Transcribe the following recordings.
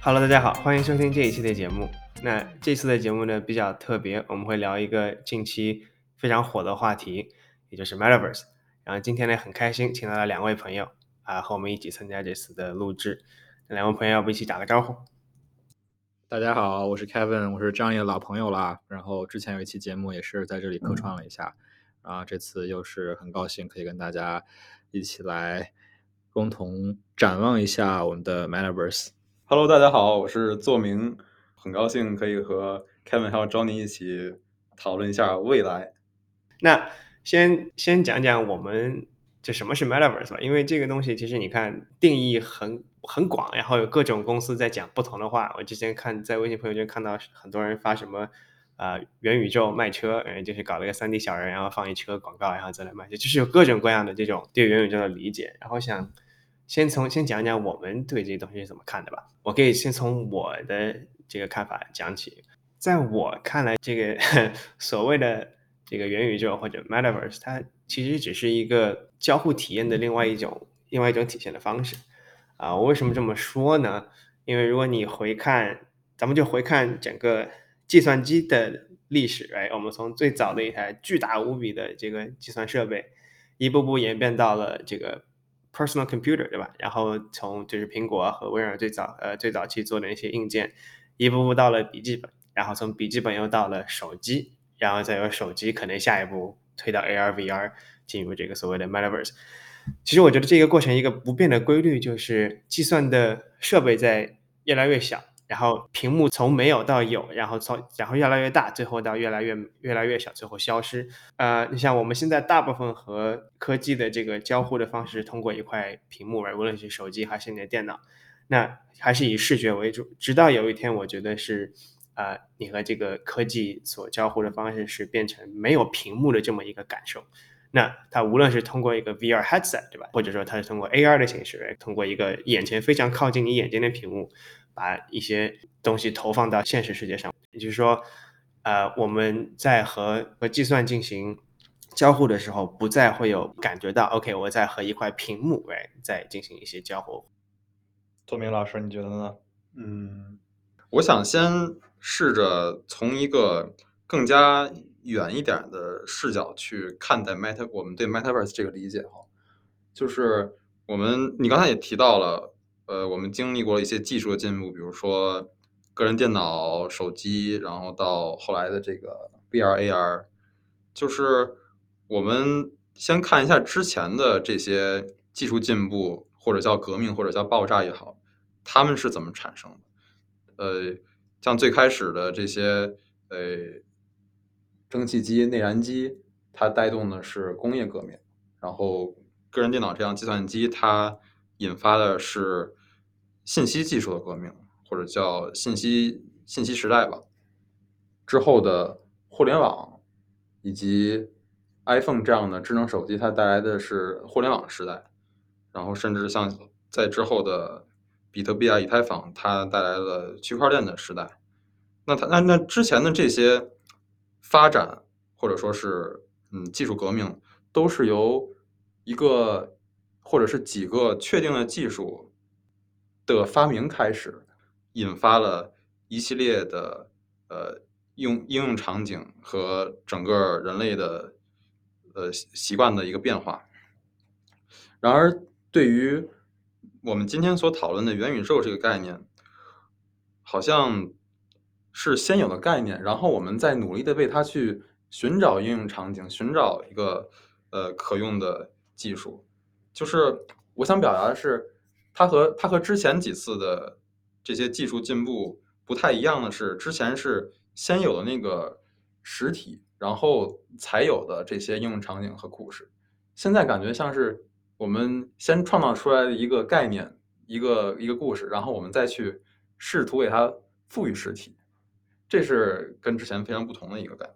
Hello，大家好，欢迎收听这一期的节目。那这次的节目呢比较特别，我们会聊一个近期非常火的话题，也就是 Metaverse。然后今天呢很开心，请到了两位朋友啊和我们一起参加这次的录制。那两位朋友要不一起打个招呼？大家好，我是 Kevin，我是张毅的老朋友啦。然后之前有一期节目也是在这里客串了一下，啊，这次又是很高兴可以跟大家一起来共同展望一下我们的 Metaverse。Hello，大家好，我是作明，很高兴可以和 Kevin 还有 Johnny 一起讨论一下未来。那先先讲讲我们就什么是 Metaverse 吧，因为这个东西其实你看定义很很广，然后有各种公司在讲不同的话。我之前看在微信朋友圈看到很多人发什么啊元宇宙卖车，嗯，就是搞了个三 D 小人，然后放一车广告，然后再来卖，就是有各种各样的这种对元宇宙的理解。然后想。先从先讲讲我们对这东西是怎么看的吧。我可以先从我的这个看法讲起。在我看来，这个 所谓的这个元宇宙或者 Metaverse，它其实只是一个交互体验的另外一种另外一种体现的方式。啊，我为什么这么说呢？因为如果你回看，咱们就回看整个计算机的历史，哎，我们从最早的一台巨大无比的这个计算设备，一步步演变到了这个。Personal computer 对吧？然后从就是苹果和微软最早呃最早期做的那些硬件，一步步到了笔记本，然后从笔记本又到了手机，然后再由手机可能下一步推到 AR VR，进入这个所谓的 Metaverse。其实我觉得这个过程一个不变的规律就是计算的设备在越来越小。然后屏幕从没有到有，然后从然后越来越大，最后到越来越越来越小，最后消失。呃，你像我们现在大部分和科技的这个交互的方式，通过一块屏幕，无论是手机还是你的电脑，那还是以视觉为主。直到有一天，我觉得是，呃，你和这个科技所交互的方式是变成没有屏幕的这么一个感受。那它无论是通过一个 VR headset，对吧？或者说它是通过 AR 的形式，通过一个眼前非常靠近你眼睛的屏幕。把一些东西投放到现实世界上，也就是说，呃，我们在和和计算进行交互的时候，不再会有感觉到，OK，我在和一块屏幕哎在进行一些交互。作明老师，你觉得呢？嗯，我想先试着从一个更加远一点的视角去看待 Meta，我们对 Metaverse 这个理解哈，就是我们你刚才也提到了。呃，我们经历过一些技术的进步，比如说个人电脑、手机，然后到后来的这个 VR、AR，就是我们先看一下之前的这些技术进步，或者叫革命，或者叫爆炸也好，它们是怎么产生的？呃，像最开始的这些呃蒸汽机、内燃机，它带动的是工业革命，然后个人电脑这样计算机，它引发的是信息技术的革命，或者叫信息信息时代吧。之后的互联网以及 iPhone 这样的智能手机，它带来的是互联网时代。然后甚至像在之后的比特币啊、以太坊，它带来了区块链的时代。那它那那之前的这些发展，或者说是嗯技术革命，都是由一个。或者是几个确定的技术的发明开始，引发了一系列的呃用应用场景和整个人类的呃习惯的一个变化。然而，对于我们今天所讨论的元宇宙这个概念，好像是先有的概念，然后我们再努力的为它去寻找应用场景，寻找一个呃可用的技术。就是我想表达的是，它和它和之前几次的这些技术进步不太一样的是，之前是先有的那个实体，然后才有的这些应用场景和故事。现在感觉像是我们先创造出来的一个概念，一个一个故事，然后我们再去试图给它赋予实体，这是跟之前非常不同的一个感觉。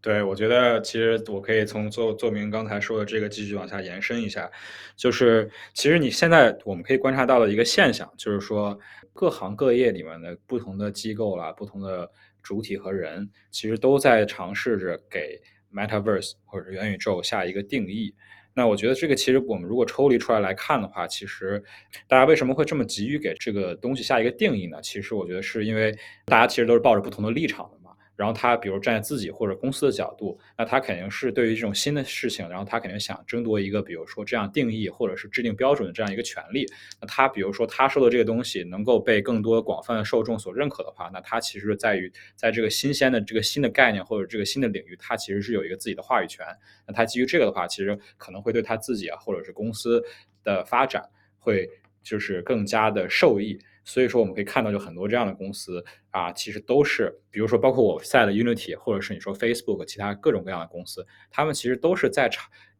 对，我觉得其实我可以从做做明刚才说的这个继续往下延伸一下，就是其实你现在我们可以观察到的一个现象，就是说各行各业里面的不同的机构啦、不同的主体和人，其实都在尝试着给 Metaverse 或者元宇宙下一个定义。那我觉得这个其实我们如果抽离出来来看的话，其实大家为什么会这么急于给这个东西下一个定义呢？其实我觉得是因为大家其实都是抱着不同的立场。然后他比如站在自己或者公司的角度，那他肯定是对于这种新的事情，然后他肯定想争夺一个比如说这样定义或者是制定标准的这样一个权利。那他比如说他说的这个东西能够被更多广泛的受众所认可的话，那他其实在于在这个新鲜的这个新的概念或者这个新的领域，他其实是有一个自己的话语权。那他基于这个的话，其实可能会对他自己啊或者是公司的发展会就是更加的受益。所以说，我们可以看到，就很多这样的公司啊，其实都是，比如说，包括我在的 Unity，或者是你说 Facebook，其他各种各样的公司，他们其实都是在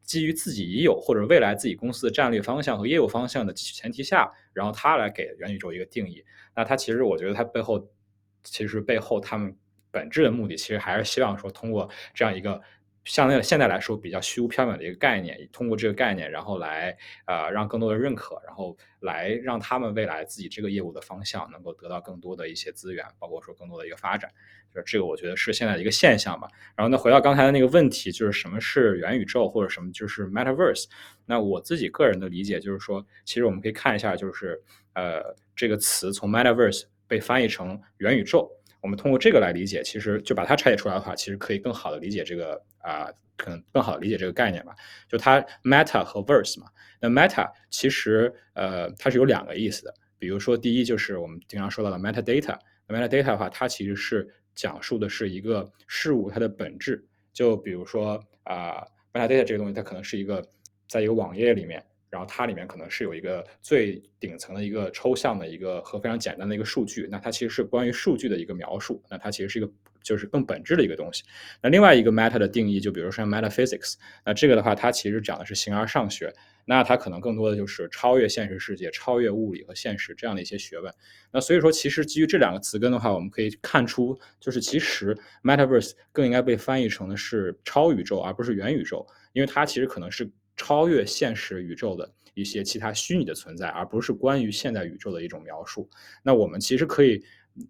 基于自己已有或者未来自己公司的战略方向和业务方向的前提下，然后他来给元宇宙一个定义。那他其实，我觉得他背后，其实背后他们本质的目的，其实还是希望说，通过这样一个。相对现在来说比较虚无缥缈的一个概念，通过这个概念，然后来呃让更多的认可，然后来让他们未来自己这个业务的方向能够得到更多的一些资源，包括说更多的一个发展，就是这个我觉得是现在的一个现象吧。然后呢，回到刚才的那个问题，就是什么是元宇宙或者什么就是 Metaverse？那我自己个人的理解就是说，其实我们可以看一下，就是呃这个词从 Metaverse 被翻译成元宇宙。我们通过这个来理解，其实就把它拆解出来的话，其实可以更好的理解这个啊，可能更好的理解这个概念吧。就它 meta 和 verse 嘛，那 meta 其实呃它是有两个意思的。比如说第一就是我们经常说到的 metadata，metadata 的话，它其实是讲述的是一个事物它的本质。就比如说啊 metadata 这个东西，它可能是一个在一个网页里面。然后它里面可能是有一个最顶层的一个抽象的一个和非常简单的一个数据，那它其实是关于数据的一个描述，那它其实是一个就是更本质的一个东西。那另外一个 meta 的定义，就比如说 metaphysics，那这个的话，它其实讲的是形而上学，那它可能更多的就是超越现实世界、超越物理和现实这样的一些学问。那所以说，其实基于这两个词根的话，我们可以看出，就是其实 metaverse 更应该被翻译成的是超宇宙，而不是元宇宙，因为它其实可能是。超越现实宇宙的一些其他虚拟的存在，而不是关于现代宇宙的一种描述。那我们其实可以，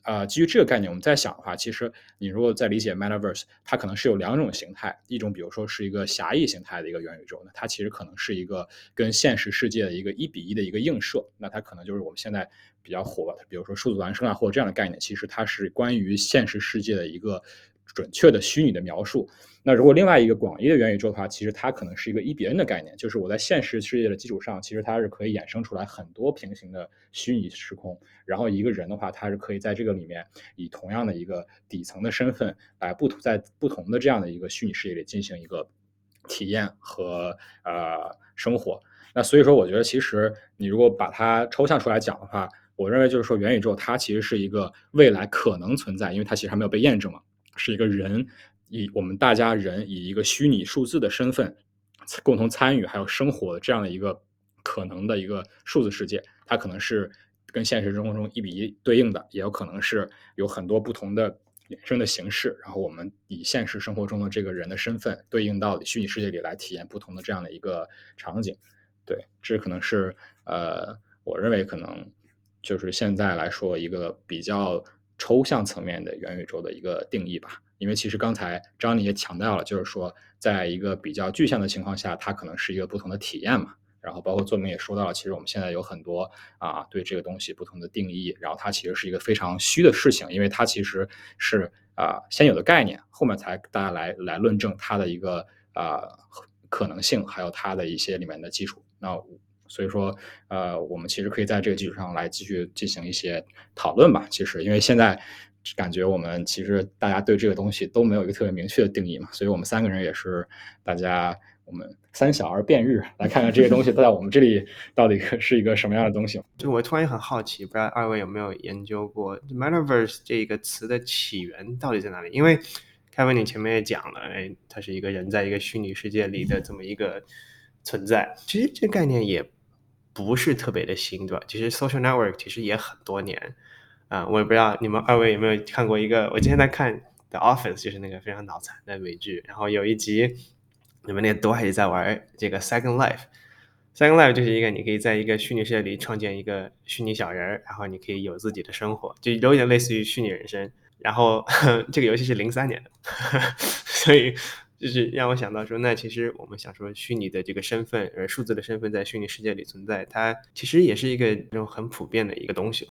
呃，基于这个概念，我们再想的话，其实你如果在理解 Metaverse，它可能是有两种形态，一种比如说是一个狭义形态的一个元宇宙，那它其实可能是一个跟现实世界的一个一比一的一个映射，那它可能就是我们现在比较火的，比如说数字孪生啊，或者这样的概念，其实它是关于现实世界的一个。准确的虚拟的描述。那如果另外一个广义的元宇宙的话，其实它可能是一个一比 n 的概念，就是我在现实世界的基础上，其实它是可以衍生出来很多平行的虚拟时空。然后一个人的话，他是可以在这个里面以同样的一个底层的身份来不同在不同的这样的一个虚拟世界里进行一个体验和呃生活。那所以说，我觉得其实你如果把它抽象出来讲的话，我认为就是说元宇宙它其实是一个未来可能存在，因为它其实还没有被验证嘛。是一个人以我们大家人以一个虚拟数字的身份共同参与还有生活的这样的一个可能的一个数字世界，它可能是跟现实生活中一比一对应的，也有可能是有很多不同的衍生的形式。然后我们以现实生活中的这个人的身份对应到虚拟世界里来体验不同的这样的一个场景。对，这可能是呃，我认为可能就是现在来说一个比较。抽象层面的元宇宙的一个定义吧，因为其实刚才张宁也强调了，就是说，在一个比较具象的情况下，它可能是一个不同的体验嘛。然后包括作明也说到了，其实我们现在有很多啊对这个东西不同的定义，然后它其实是一个非常虚的事情，因为它其实是啊先有的概念，后面才大家来来论证它的一个啊可能性，还有它的一些里面的基础。那。所以说，呃，我们其实可以在这个基础上来继续进行一些讨论吧。其实，因为现在感觉我们其实大家对这个东西都没有一个特别明确的定义嘛，所以我们三个人也是大家我们三小而辩日，来看看这些东西在我们这里到底是一个什么样的东西。就我突然也很好奇，不知道二位有没有研究过 “metaverse” 这个词的起源到底在哪里？因为凯文你前面也讲了，哎，它是一个人在一个虚拟世界里的这么一个存在。其实这概念也。不是特别的新，对吧？其实 social network 其实也很多年，啊，我也不知道你们二位有没有看过一个，我今天在看 The Office》，就是那个非常脑残的美剧。然后有一集，你们那个都还在玩这个 Second Life。Second Life 就是一个你可以在一个虚拟世界里创建一个虚拟小人儿，然后你可以有自己的生活，就有点类似于虚拟人生。然后 这个游戏是零三年的，所以就是让我想到说，那其实我们想说虚拟的这个身份，呃，数字的身份在虚拟世界里存在，它其实也是一个那种很普遍的一个东西。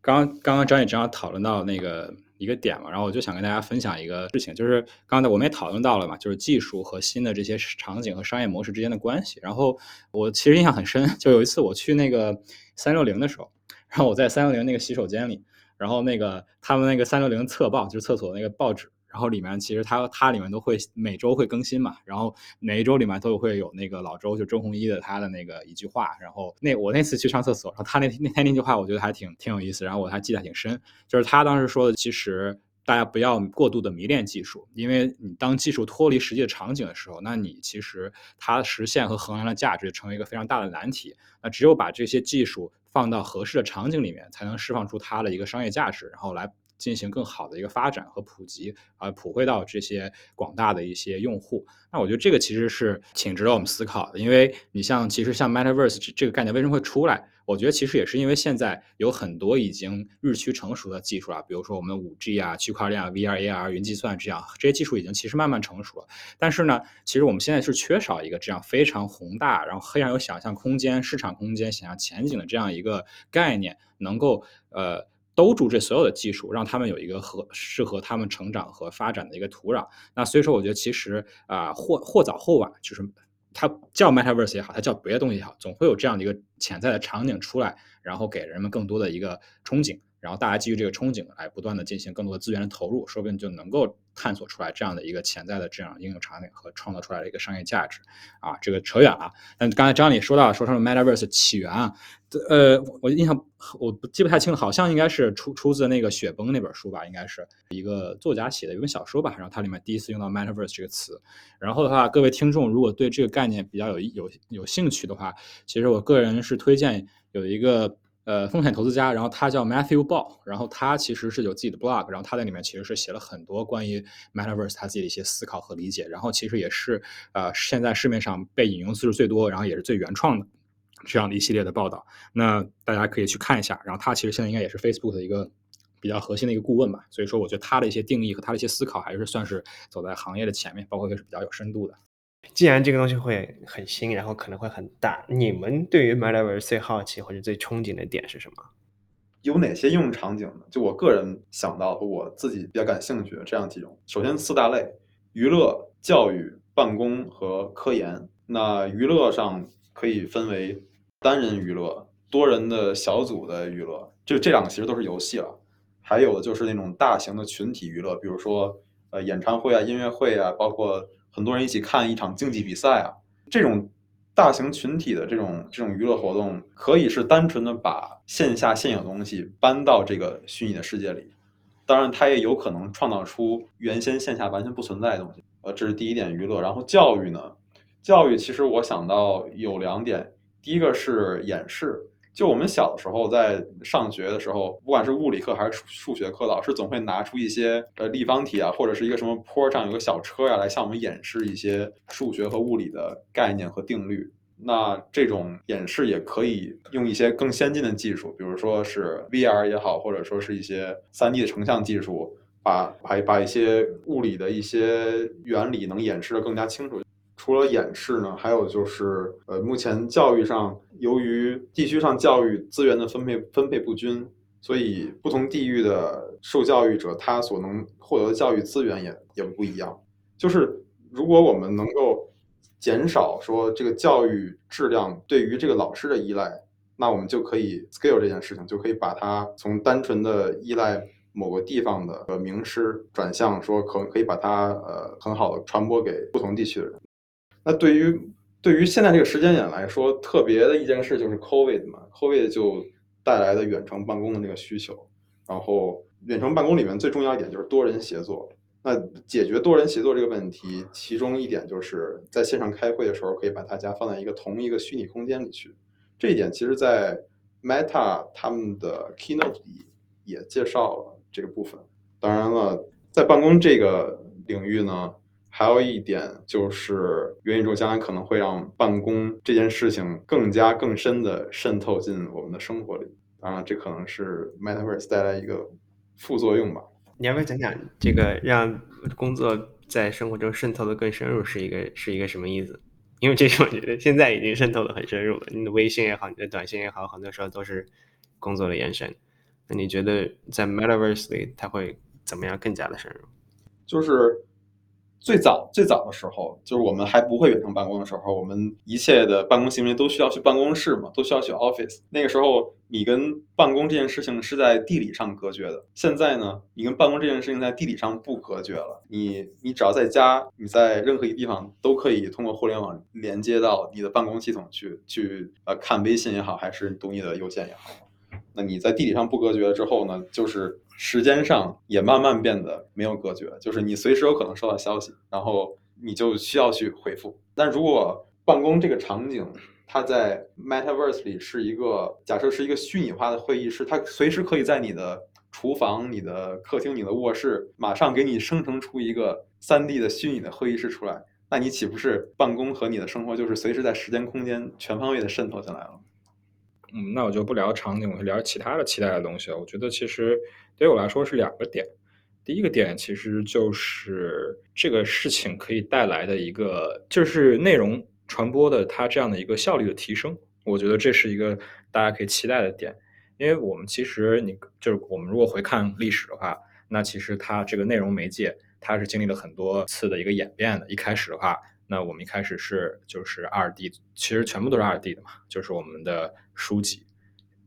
刚刚刚张也正好讨论到那个一个点嘛，然后我就想跟大家分享一个事情，就是刚才我们也讨论到了嘛，就是技术和新的这些场景和商业模式之间的关系。然后我其实印象很深，就有一次我去那个三六零的时候，然后我在三六零那个洗手间里。然后那个他们那个三六零侧报就是厕所那个报纸，然后里面其实它它里面都会每周会更新嘛，然后每一周里面都会有那个老周就周鸿祎的他的那个一句话，然后那我那次去上厕所，然后他那那天那句话我觉得还挺挺有意思，然后我还记得挺深，就是他当时说的，其实大家不要过度的迷恋技术，因为你当技术脱离实际的场景的时候，那你其实它实现和衡量的价值成为一个非常大的难题，那只有把这些技术。放到合适的场景里面，才能释放出它的一个商业价值，然后来进行更好的一个发展和普及，啊，普惠到这些广大的一些用户。那我觉得这个其实是挺值得我们思考的，因为你像其实像 Metaverse 这个概念为什么会出来？我觉得其实也是因为现在有很多已经日趋成熟的技术啊，比如说我们五 G 啊、区块链啊、VR、AR、云计算这样这些技术已经其实慢慢成熟了。但是呢，其实我们现在是缺少一个这样非常宏大，然后非常有想象空间、市场空间、想象前景的这样一个概念，能够呃兜住这所有的技术，让他们有一个和适合他们成长和发展的一个土壤。那所以说，我觉得其实啊，或或早或晚，就是。它叫 Metaverse 也好，它叫别的东西也好，总会有这样的一个潜在的场景出来，然后给人们更多的一个憧憬。然后大家基于这个憧憬来不断的进行更多的资源的投入，说不定就能够探索出来这样的一个潜在的这样应用场景和创造出来的一个商业价值啊，这个扯远了。但刚才张理说到说说 Metaverse 起源啊，呃，我印象我不记不太清了，好像应该是出出自那个雪崩那本书吧，应该是一个作家写的一本小说吧，然后它里面第一次用到 Metaverse 这个词。然后的话，各位听众如果对这个概念比较有有有兴趣的话，其实我个人是推荐有一个。呃，风险投资家，然后他叫 Matthew Ball，然后他其实是有自己的 blog，然后他在里面其实是写了很多关于 Metaverse 他自己的一些思考和理解，然后其实也是呃现在市面上被引用次数最多，然后也是最原创的这样的一系列的报道。那大家可以去看一下。然后他其实现在应该也是 Facebook 的一个比较核心的一个顾问吧，所以说我觉得他的一些定义和他的一些思考还是算是走在行业的前面，包括也是比较有深度的。既然这个东西会很新，然后可能会很大，你们对于 Metaverse 最好奇或者最憧憬的点是什么？有哪些应用场景呢？就我个人想到，我自己比较感兴趣的这样几种。首先四大类：娱乐、教育、办公和科研。那娱乐上可以分为单人娱乐、多人的小组的娱乐，就这两个其实都是游戏了。还有就是那种大型的群体娱乐，比如说呃演唱会啊、音乐会啊，包括。很多人一起看一场竞技比赛啊，这种大型群体的这种这种娱乐活动，可以是单纯的把线下现有东西搬到这个虚拟的世界里，当然它也有可能创造出原先线下完全不存在的东西。呃，这是第一点娱乐。然后教育呢，教育其实我想到有两点，第一个是演示。就我们小的时候在上学的时候，不管是物理课还是数数学课，老师总会拿出一些呃立方体啊，或者是一个什么坡上有个小车呀，来向我们演示一些数学和物理的概念和定律。那这种演示也可以用一些更先进的技术，比如说是 VR 也好，或者说是一些 3D 的成像技术，把把把一些物理的一些原理能演示的更加清楚。除了演示呢，还有就是，呃，目前教育上由于地区上教育资源的分配分配不均，所以不同地域的受教育者他所能获得的教育资源也也不一样。就是如果我们能够减少说这个教育质量对于这个老师的依赖，那我们就可以 scale 这件事情，就可以把它从单纯的依赖某个地方的呃名师，转向说可可以把它呃很好的传播给不同地区的人。那对于对于现在这个时间点来说，特别的一件事就是 COVID 嘛，COVID 就带来的远程办公的这个需求。然后远程办公里面最重要一点就是多人协作。那解决多人协作这个问题，其中一点就是在线上开会的时候，可以把大家放在一个同一个虚拟空间里去。这一点其实，在 Meta 他们的 Keynote 里也介绍了这个部分。当然了。在办公这个领域呢，还有一点就是元宇宙将来可能会让办公这件事情更加更深的渗透进我们的生活里。当然，这可能是 Metaverse 带来一个副作用吧。你要不要讲讲这个让工作在生活中渗透的更深入是一个是一个什么意思？因为这是我觉得现在已经渗透的很深入了。你的微信也好，你的短信也好，很多时候都是工作的延伸。那你觉得在 Metaverse 里，它会怎么样更加的深入？就是。最早最早的时候，就是我们还不会远程办公的时候，我们一切的办公行为都需要去办公室嘛，都需要去 office。那个时候，你跟办公这件事情是在地理上隔绝的。现在呢，你跟办公这件事情在地理上不隔绝了。你你只要在家，你在任何一个地方都可以通过互联网连接到你的办公系统去去呃看微信也好，还是读你的邮件也好。那你在地理上不隔绝了之后呢，就是时间上也慢慢变得没有隔绝，就是你随时有可能收到消息，然后你就需要去回复。但如果办公这个场景，它在 Metaverse 里是一个假设是一个虚拟化的会议室，它随时可以在你的厨房、你的客厅、你的卧室马上给你生成出一个 3D 的虚拟的会议室出来，那你岂不是办公和你的生活就是随时在时间空间全方位的渗透进来了？嗯，那我就不聊场景，我就聊其他的期待的东西了。我觉得其实对我来说是两个点。第一个点其实就是这个事情可以带来的一个，就是内容传播的它这样的一个效率的提升。我觉得这是一个大家可以期待的点，因为我们其实你就是我们如果回看历史的话，那其实它这个内容媒介它是经历了很多次的一个演变的。一开始的话。那我们一开始是就是二 D，其实全部都是二 D 的嘛，就是我们的书籍。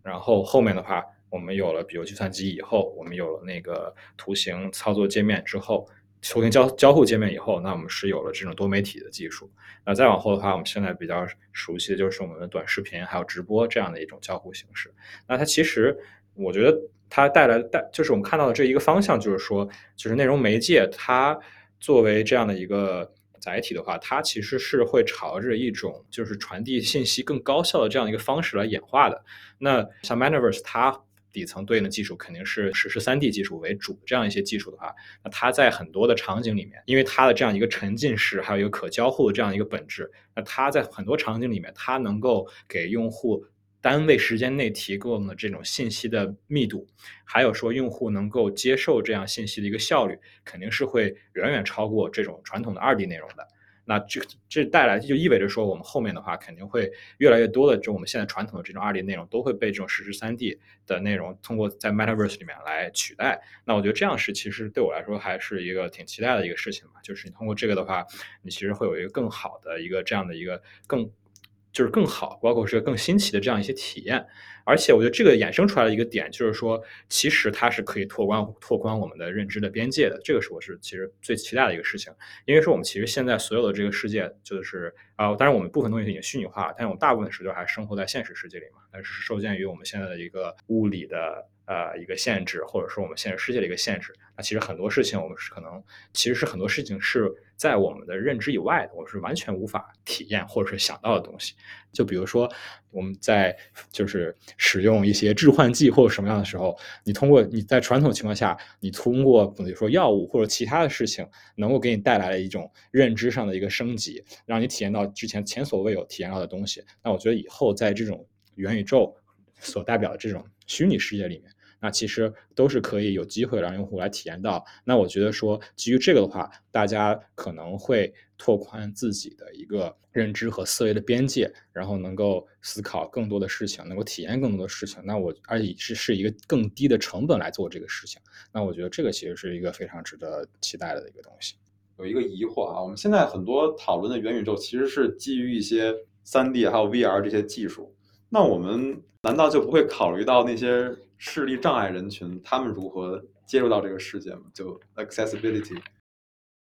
然后后面的话，我们有了比如计算机以后，我们有了那个图形操作界面之后，图形交交互界面以后，那我们是有了这种多媒体的技术。那再往后的话，我们现在比较熟悉的就是我们的短视频还有直播这样的一种交互形式。那它其实我觉得它带来带就是我们看到的这一个方向，就是说就是内容媒介它作为这样的一个。载体的话，它其实是会朝着一种就是传递信息更高效的这样一个方式来演化的。那像 Metaverse，它底层对应的技术肯定是实时三 D 技术为主这样一些技术的话，那它在很多的场景里面，因为它的这样一个沉浸式，还有一个可交互的这样一个本质，那它在很多场景里面，它能够给用户。单位时间内提供的这种信息的密度，还有说用户能够接受这样信息的一个效率，肯定是会远远超过这种传统的二 D 内容的。那这这带来就意味着说，我们后面的话肯定会越来越多的，就我们现在传统的这种二 D 内容都会被这种实时三 D 的内容通过在 Metaverse 里面来取代。那我觉得这样是其实对我来说还是一个挺期待的一个事情吧。就是你通过这个的话，你其实会有一个更好的一个这样的一个更。就是更好，包括是更新奇的这样一些体验，而且我觉得这个衍生出来的一个点就是说，其实它是可以拓宽拓宽我们的认知的边界的，这个是我是其实最期待的一个事情。因为说我们其实现在所有的这个世界，就是啊，当然我们部分东西已经虚拟化，但是我们大部分时间还是生活在现实世界里嘛，但是受限于我们现在的一个物理的。呃，一个限制，或者说我们现实世界的一个限制。那其实很多事情，我们是可能，其实是很多事情是在我们的认知以外的，我们是完全无法体验或者是想到的东西。就比如说，我们在就是使用一些致幻剂或者什么样的时候，你通过你在传统情况下，你通过比如说药物或者其他的事情，能够给你带来了一种认知上的一个升级，让你体验到之前前所未有体验到的东西。那我觉得以后在这种元宇宙所代表的这种虚拟世界里面。那其实都是可以有机会让用户来体验到。那我觉得说，基于这个的话，大家可能会拓宽自己的一个认知和思维的边界，然后能够思考更多的事情，能够体验更多的事情。那我而且是是一个更低的成本来做这个事情。那我觉得这个其实是一个非常值得期待的一个东西。有一个疑惑啊，我们现在很多讨论的元宇宙其实是基于一些三 D 还有 VR 这些技术。那我们难道就不会考虑到那些？视力障碍人群，他们如何接入到这个世界吗？就 accessibility，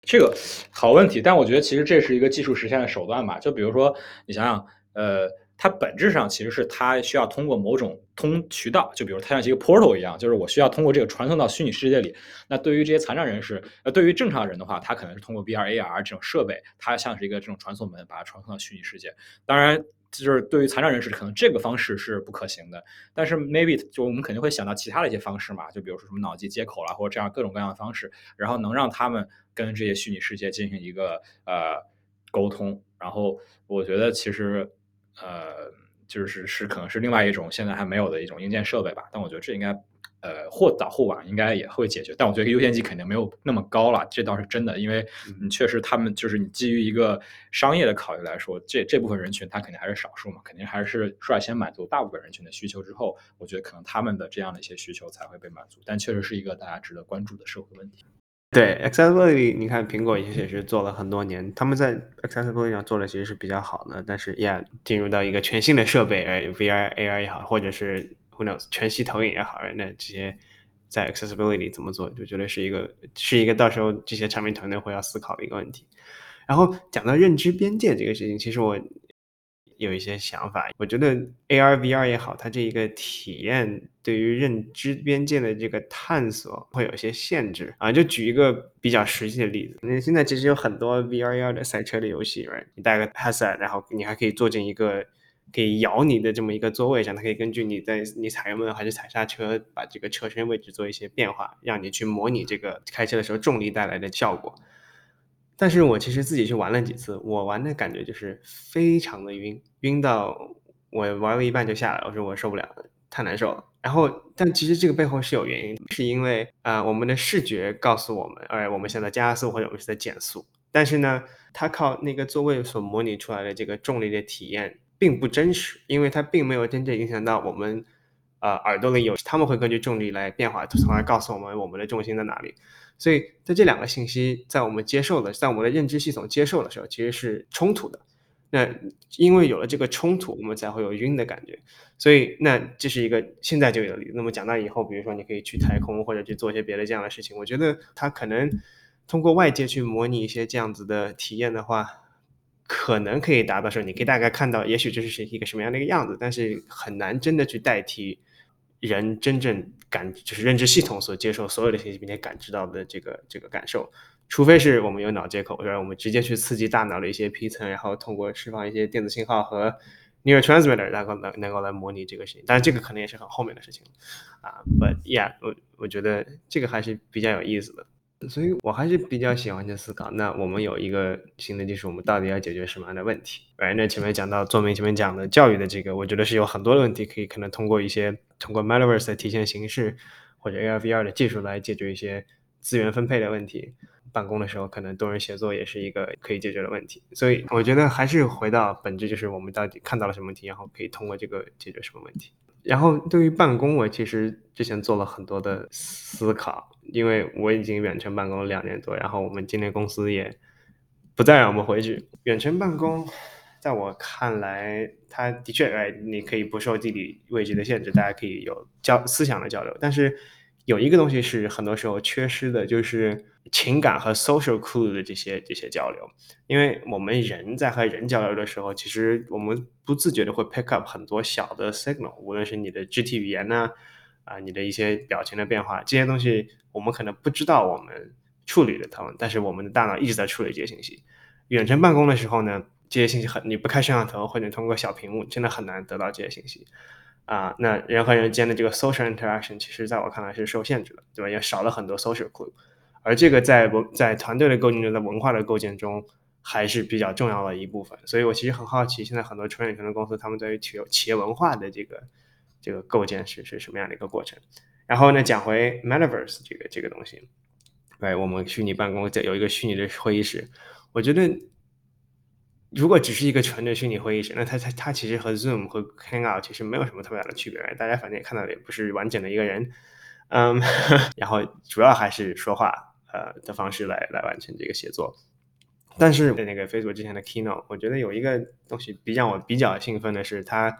这个好问题。但我觉得其实这是一个技术实现的手段吧。就比如说，你想想，呃，它本质上其实是它需要通过某种通渠道，就比如它像一个 portal 一样，就是我需要通过这个传送到虚拟世界里。那对于这些残障人士，呃，对于正常人的话，他可能是通过 VR、AR 这种设备，它像是一个这种传送门，把它传送到虚拟世界。当然。就是对于残障人士，可能这个方式是不可行的。但是 maybe 就我们肯定会想到其他的一些方式嘛，就比如说什么脑机接口啦，或者这样各种各样的方式，然后能让他们跟这些虚拟世界进行一个呃沟通。然后我觉得其实呃就是是可能是另外一种现在还没有的一种硬件设备吧。但我觉得这应该。呃，或早或晚应该也会解决，但我觉得优先级肯定没有那么高了，这倒是真的，因为你确实他们就是你基于一个商业的考虑来说，这这部分人群他肯定还是少数嘛，肯定还是率先满足大部分人群的需求之后，我觉得可能他们的这样的一些需求才会被满足，但确实是一个大家值得关注的社会问题。对，accessibility，你看苹果其实也是做了很多年，他们在 accessibility 上做的其实是比较好的，但是，yeah，进入到一个全新的设备，哎，VR、AR 也好，或者是。Who knows？全息投影也好，那这些在 accessibility 怎么做，就觉得是一个是一个到时候这些产品团队会要思考的一个问题。然后讲到认知边界这个事情，其实我有一些想法。我觉得 AR、VR 也好，它这一个体验对于认知边界的这个探索会有一些限制啊。就举一个比较实际的例子，那现在其实有很多 vrr 的赛车的游戏，right？你戴个 headset，然后你还可以坐进一个。可以摇你的这么一个座位上，它可以根据你在你踩油门还是踩刹车，把这个车身位置做一些变化，让你去模拟这个开车的时候重力带来的效果。但是我其实自己去玩了几次，我玩的感觉就是非常的晕，晕到我玩了一半就下来，我说我受不了，太难受了。然后，但其实这个背后是有原因，是因为啊，我们的视觉告诉我们，哎，我们现在加速或者我们是在减速，但是呢，它靠那个座位所模拟出来的这个重力的体验。并不真实，因为它并没有真正影响到我们，呃，耳朵里有，他们会根据重力来变化，从而告诉我们我们的重心在哪里。所以在这两个信息在我们接受的，在我们的认知系统接受的时候，其实是冲突的。那因为有了这个冲突，我们才会有晕的感觉。所以那这是一个现在就有的。那么讲到以后，比如说你可以去太空或者去做一些别的这样的事情，我觉得它可能通过外界去模拟一些这样子的体验的话。可能可以达到说，你可以大概看到，也许这是一个什么样的一个样子，但是很难真的去代替人真正感，就是认知系统所接受所有的信息并且感知到的这个这个感受，除非是我们有脑接口，让我们直接去刺激大脑的一些皮层，然后通过释放一些电子信号和 neurotransmitter，然后能能够来模拟这个事情，但是这个可能也是很后面的事情啊。But yeah，我我觉得这个还是比较有意思的。所以我还是比较喜欢去思考，那我们有一个新的技术，我们到底要解决什么样的问题？哎，那前面讲到，做明前面讲的教育的这个，我觉得是有很多的问题可以可能通过一些通过 Metaverse 的体现形式或者 AR VR 的技术来解决一些资源分配的问题。办公的时候可能多人协作也是一个可以解决的问题。所以我觉得还是回到本质，就是我们到底看到了什么问题，然后可以通过这个解决什么问题。然后对于办公，我其实之前做了很多的思考。因为我已经远程办公两年多，然后我们今年公司也不再让我们回去。远程办公，在我看来，它的确哎，你可以不受地理位置的限制，大家可以有交思想的交流。但是有一个东西是很多时候缺失的，就是情感和 social clue 的这些这些交流。因为我们人在和人交流的时候，其实我们不自觉的会 pick up 很多小的 signal，无论是你的肢体语言呢。啊，你的一些表情的变化，这些东西我们可能不知道我们处理了它们，但是我们的大脑一直在处理这些信息。远程办公的时候呢，这些信息很你不开摄像头或者通过小屏幕，真的很难得到这些信息。啊，那人和人间的这个 social interaction，其实在我看来是受限制的，对吧？也少了很多 social clue。而这个在文在团队的构建中，在文化的构建中，还是比较重要的一部分。所以我其实很好奇，现在很多创业型的公司，他们对于企业企业文化的这个。这个构建是是什么样的一个过程？然后呢，讲回 Metaverse 这个这个东西，对，我们虚拟办公在有一个虚拟的会议室。我觉得，如果只是一个纯的虚拟会议室，那它它它其实和 Zoom 和 Hangout 其实没有什么特别大的区别。大家反正也看到的也不是完整的一个人，嗯，然后主要还是说话呃的方式来来完成这个协作。但是在那个 Facebook 之前的 Keynote，我觉得有一个东西比让我比较兴奋的是它。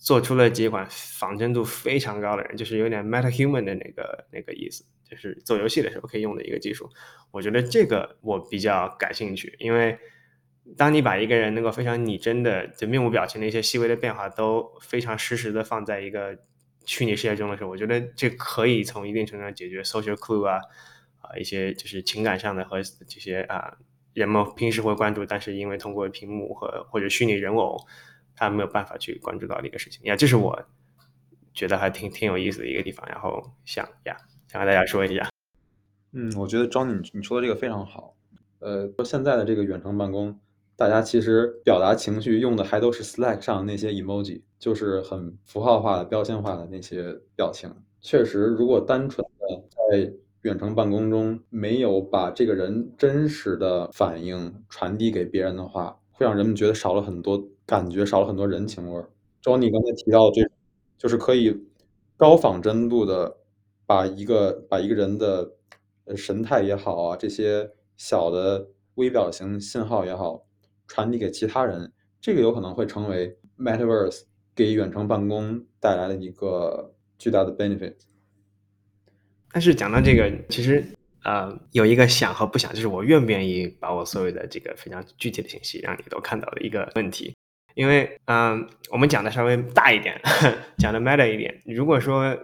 做出了几款仿真度非常高的人，就是有点 meta human 的那个那个意思，就是做游戏的时候可以用的一个技术。我觉得这个我比较感兴趣，因为当你把一个人能够非常拟真的就面部表情的一些细微的变化都非常实时的放在一个虚拟世界中的时候，我觉得这可以从一定程度上解决 social clue 啊啊一些就是情感上的和这些啊人们平时会关注，但是因为通过屏幕和或者虚拟人偶。他没有办法去关注到的一个事情。呀，这是我觉得还挺挺有意思的一个地方，然后想呀想和大家说一下。嗯，我觉得张你你说的这个非常好。呃，说现在的这个远程办公，大家其实表达情绪用的还都是 Slack 上那些 emoji，就是很符号化的、标签化的那些表情。确实，如果单纯的在远程办公中没有把这个人真实的反应传递给别人的话，会让人们觉得少了很多感觉，少了很多人情味儿。周你刚才提到的这，就是可以高仿真度的把一个把一个人的。神态也好啊，这些小的微表情信号也好，传递给其他人，这个有可能会成为 Metaverse 给远程办公带来的一个巨大的 benefit。但是讲到这个，其实呃有一个想和不想，就是我愿不愿意把我所有的这个非常具体的信息让你都看到的一个问题。因为嗯，我们讲的稍微大一点，讲的 meta 一点，如果说。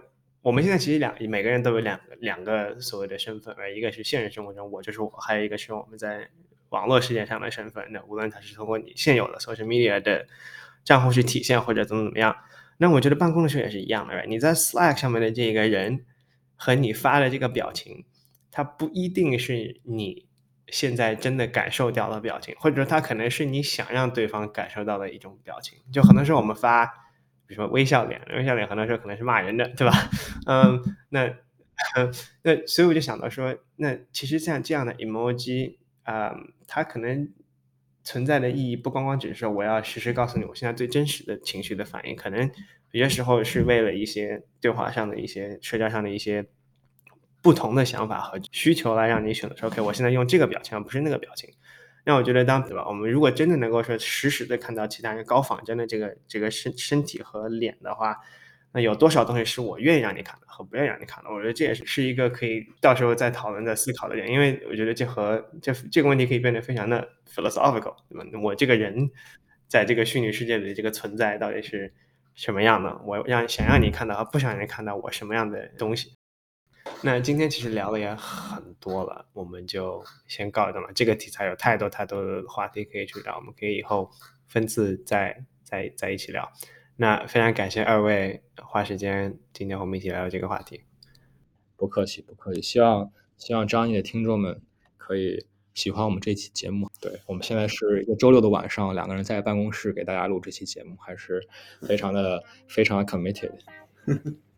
我们现在其实两每个人都有两两个所谓的身份，而一个是现实生活中我就是我，还有一个是我们在网络世界上的身份。那无论它是通过你现有的 social media 的账户去体现，或者怎么怎么样，那我觉得办公的时候也是一样的。你在 Slack 上面的这个人和你发的这个表情，它不一定是你现在真的感受到的表情，或者说它可能是你想让对方感受到的一种表情。就很多时候我们发。比如说微笑脸，微笑脸很多时候可能是骂人的，对吧？嗯，那 那所以我就想到说，那其实像这样的 emoji 啊，它可能存在的意义不光光只是说我要实时告诉你我现在最真实的情绪的反应，可能有些时候是为了一些对话上的一些社交上的一些不同的想法和需求来让你选择说，OK，我现在用这个表情而不是那个表情。那我觉得，当对吧？我们如果真的能够说实时的看到其他人高仿真的这个这个身身体和脸的话，那有多少东西是我愿意让你看的和不愿意让你看的？我觉得这也是是一个可以到时候再讨论、再思考的点。因为我觉得这和这这个问题可以变得非常的 philosophical，对吧？我这个人在这个虚拟世界里这个存在到底是什么样的？我让想让你看到和不想让你看到我什么样的东西？那今天其实聊的也很多了，我们就先告一段落。这个题材有太多太多的话题可以去聊，我们可以以后分次再再再一起聊。那非常感谢二位花时间今天和我们一起聊聊这个话题。不客气，不客气。希望希望张毅的听众们可以喜欢我们这期节目。对我们现在是一个周六的晚上，两个人在办公室给大家录这期节目，还是非常的非常的 committed。